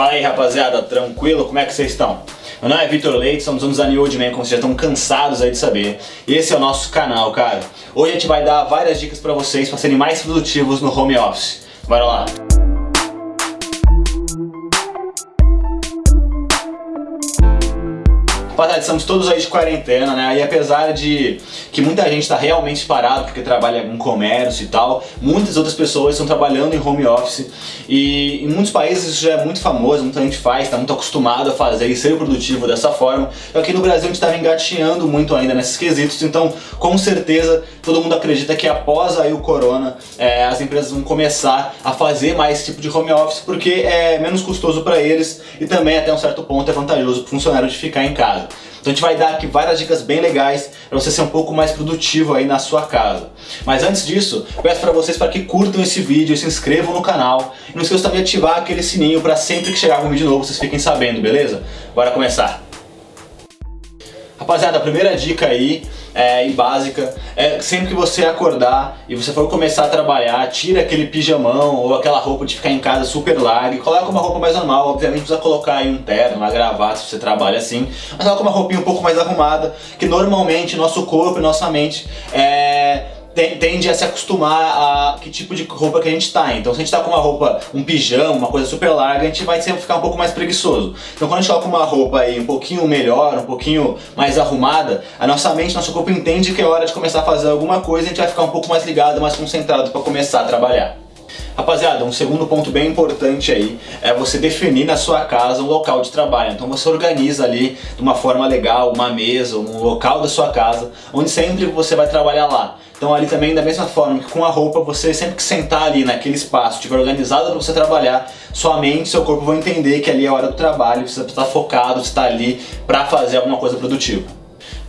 Fala aí rapaziada, tranquilo? Como é que vocês estão? Meu nome é Vitor Leite, somos um Design Old Man, como vocês já estão cansados aí de saber. Esse é o nosso canal, cara. Hoje a gente vai dar várias dicas pra vocês para serem mais produtivos no home office. Bora lá! Rapaziada, estamos todos aí de quarentena, né? E apesar de que muita gente está realmente parado porque trabalha em comércio e tal, muitas outras pessoas estão trabalhando em home office e em muitos países isso já é muito famoso, muita gente faz, está muito acostumado a fazer e ser produtivo dessa forma. Aqui no Brasil a gente estava engateando muito ainda nesses quesitos, então com certeza todo mundo acredita que após aí o corona é, as empresas vão começar a fazer mais esse tipo de home office porque é menos custoso para eles e também até um certo ponto é vantajoso para o funcionário de ficar em casa. Então a gente vai dar aqui várias dicas bem legais para você ser um pouco mais produtivo aí na sua casa. Mas antes disso, peço para vocês para que curtam esse vídeo, se inscrevam no canal e não esqueçam também de ativar aquele sininho para sempre que chegar um vídeo novo vocês fiquem sabendo, beleza? Bora começar! Rapaziada, a primeira dica aí é, e básica é sempre que você acordar e você for começar a trabalhar, tira aquele pijamão ou aquela roupa de ficar em casa super larga e coloca uma roupa mais normal. Obviamente precisa colocar aí um terno, uma gravata se você trabalha assim, mas coloca uma roupinha um pouco mais arrumada, que normalmente nosso corpo e nossa mente é tende a se acostumar a que tipo de roupa que a gente tá. Então se a gente tá com uma roupa, um pijama, uma coisa super larga, a gente vai sempre ficar um pouco mais preguiçoso. Então quando a gente coloca uma roupa aí um pouquinho melhor, um pouquinho mais arrumada, a nossa mente, nosso corpo entende que é hora de começar a fazer alguma coisa a gente vai ficar um pouco mais ligado, mais concentrado para começar a trabalhar. Rapaziada, um segundo ponto bem importante aí é você definir na sua casa um local de trabalho. Então você organiza ali de uma forma legal uma mesa, um local da sua casa, onde sempre você vai trabalhar lá. Então ali também da mesma forma que com a roupa, você sempre que sentar ali naquele espaço, estiver organizado para você trabalhar, sua mente, seu corpo vão entender que ali é a hora do trabalho, você está focado, está ali para fazer alguma coisa produtiva.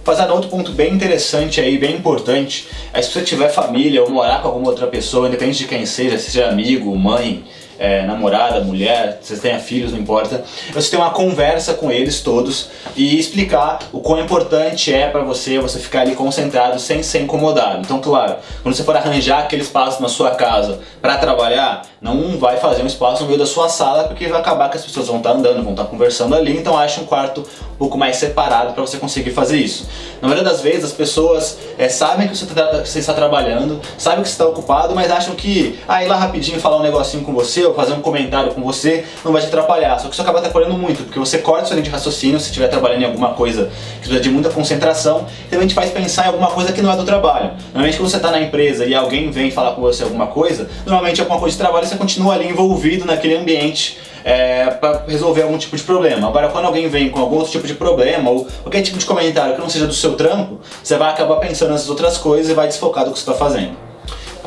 Rapaziada, outro ponto bem interessante aí, bem importante, é se você tiver família ou morar com alguma outra pessoa, independente de quem seja, seja amigo, mãe, é, namorada, mulher, vocês tenham filhos, não importa, você tem uma conversa com eles todos e explicar o quão importante é para você você ficar ali concentrado sem ser incomodado. Então, claro, quando você for arranjar aquele espaço na sua casa para trabalhar, não vai fazer um espaço no meio da sua sala porque vai acabar que as pessoas vão estar andando, vão estar conversando ali, então ache um quarto um pouco mais separado para você conseguir fazer isso. Na maioria das vezes as pessoas é, sabem que você, tá, você, está trabalhando, sabem que você está ocupado, mas acham que ah, ir lá rapidinho falar um negocinho com você ou fazer um comentário com você não vai te atrapalhar. Só que isso acaba atrapalhando muito, porque você corta sua linha de raciocínio se estiver trabalhando em alguma coisa que precisa de muita concentração, e também te faz pensar em alguma coisa que não é do trabalho. Normalmente quando você está na empresa e alguém vem falar com você alguma coisa, normalmente é alguma coisa de trabalho você continua ali envolvido naquele ambiente é, para resolver algum tipo de problema. Agora, quando alguém vem com algum outro tipo de problema ou qualquer tipo de comentário que não seja do seu trampo, você vai acabar pensando nessas outras coisas e vai desfocar do que você está fazendo.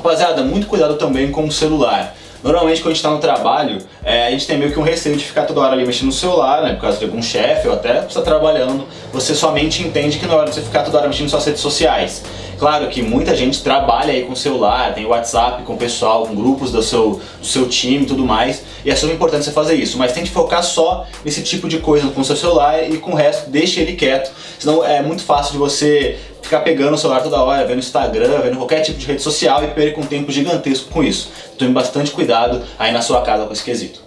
Rapaziada, muito cuidado também com o celular. Normalmente quando a gente está no trabalho, é, a gente tem meio que um receio de ficar toda hora ali mexendo no celular, né? Por causa de algum chefe ou até você está trabalhando, você somente entende que na hora de você ficar toda hora mexendo nas suas redes sociais. Claro que muita gente trabalha aí com celular, tem WhatsApp com o pessoal, com grupos do seu, do seu time e tudo mais, e é super importante você fazer isso, mas tente focar só nesse tipo de coisa com o seu celular e com o resto deixe ele quieto, senão é muito fácil de você ficar pegando o celular toda hora, vendo Instagram, vendo qualquer tipo de rede social e perder um tempo gigantesco com isso. Tome bastante cuidado aí na sua casa com esse quesito.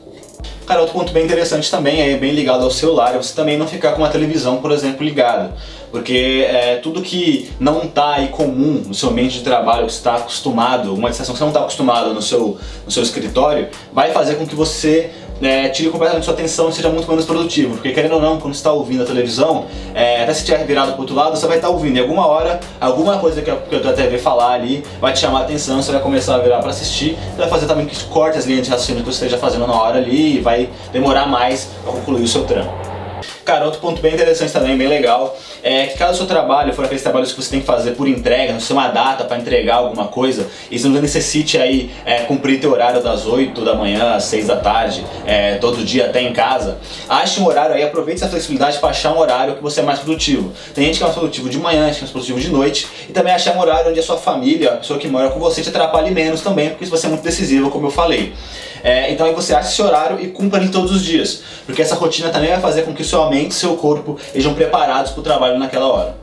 Cara, outro ponto bem interessante também, é bem ligado ao celular, é você também não ficar com uma televisão, por exemplo, ligada. Porque é, tudo que não está aí comum no seu ambiente de trabalho, que você está acostumado, uma distração que você não está acostumado no seu, no seu escritório, vai fazer com que você é, tire completamente sua atenção e seja muito menos produtivo. Porque querendo ou não, quando você está ouvindo a televisão, é, até se tiver virado para outro lado, você vai estar tá ouvindo. E alguma hora, alguma coisa que a, que a TV falar ali vai te chamar a atenção, você vai começar a virar para assistir, vai fazer também que corte as linhas de raciocínio que você esteja fazendo na hora ali e vai demorar mais para concluir o seu trampo. Cara, outro ponto bem interessante também, bem legal, é que caso o seu trabalho for aqueles trabalhos que você tem que fazer por entrega, não sei uma data para entregar alguma coisa, e você não necessite aí é, cumprir teu horário das 8 da manhã às 6 da tarde, é, todo dia até em casa, ache um horário aí, aproveite essa flexibilidade para achar um horário que você é mais produtivo. Tem gente que é mais produtivo de manhã, gente que é mais produtivo de noite, e também achar um horário onde a sua família, a pessoa que mora com você, te atrapalhe menos também, porque isso vai ser muito decisivo, como eu falei. É, então aí você acha esse horário e cumpra ele todos os dias, porque essa rotina também vai fazer com que sua mente e seu corpo estejam preparados para o trabalho naquela hora.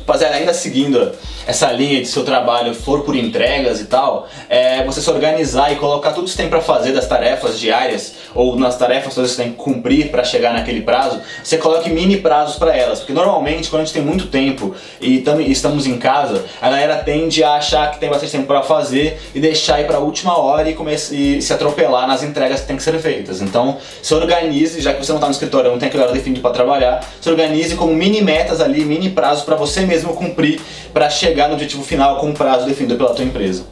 Rapaziada, ainda seguindo essa linha de seu trabalho for por entregas e tal, é você se organizar e colocar tudo que você tem para fazer das tarefas diárias ou nas tarefas que você tem que cumprir para chegar naquele prazo, você coloque mini prazos para elas, porque normalmente quando a gente tem muito tempo e estamos em casa, a galera tende a achar que tem bastante tempo para fazer e deixar ir para última hora e, comece, e se atropelar nas entregas que tem que ser feitas. Então, se organize, já que você não está no escritório, não tem aquela hora definida para trabalhar, se organize como mini metas ali, mini prazos para você mesmo cumprir para chegar no objetivo final com um prazo definido pela tua empresa.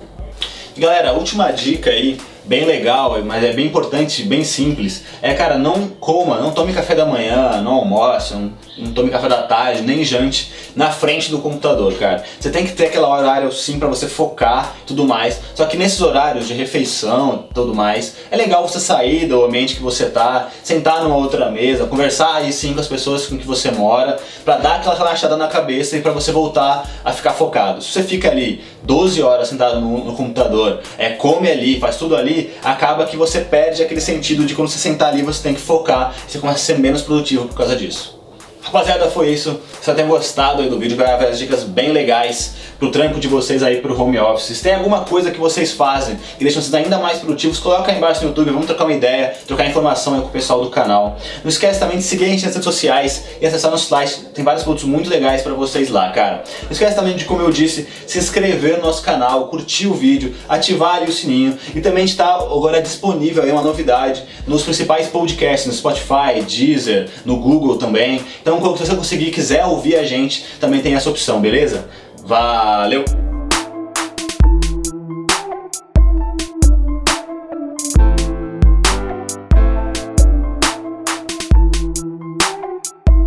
Galera, última dica aí bem legal, mas é bem importante, bem simples. É, cara, não coma, não tome café da manhã, não almoce, não, não tome café da tarde, nem jante na frente do computador, cara. Você tem que ter aquele horário sim para você focar tudo mais. Só que nesses horários de refeição e tudo mais, é legal você sair do ambiente que você tá, sentar numa outra mesa, conversar aí sim com as pessoas com que você mora, para dar aquela relaxada na cabeça e para você voltar a ficar focado. Se você fica ali 12 horas sentado no, no computador, é, come ali, faz tudo ali, acaba que você perde aquele sentido de quando você sentar ali você tem que focar, você começa a ser menos produtivo por causa disso. Rapaziada, foi isso. Espero tenham gostado aí do vídeo, vai haver dicas bem legais pro trampo de vocês aí pro home office. Se tem alguma coisa que vocês fazem que deixa vocês ainda mais produtivos, coloca aí embaixo no YouTube, vamos trocar uma ideia, trocar informação aí com o pessoal do canal. Não esquece também de seguir a gente nas redes sociais e acessar nosso site, tem vários produtos muito legais para vocês lá, cara. Não esquece também de, como eu disse, se inscrever no nosso canal, curtir o vídeo, ativar o sininho e também está agora disponível aí uma novidade nos principais podcasts, no Spotify, Deezer, no Google também. Então, se você conseguir quiser ouvir a gente, também tem essa opção, beleza? Valeu!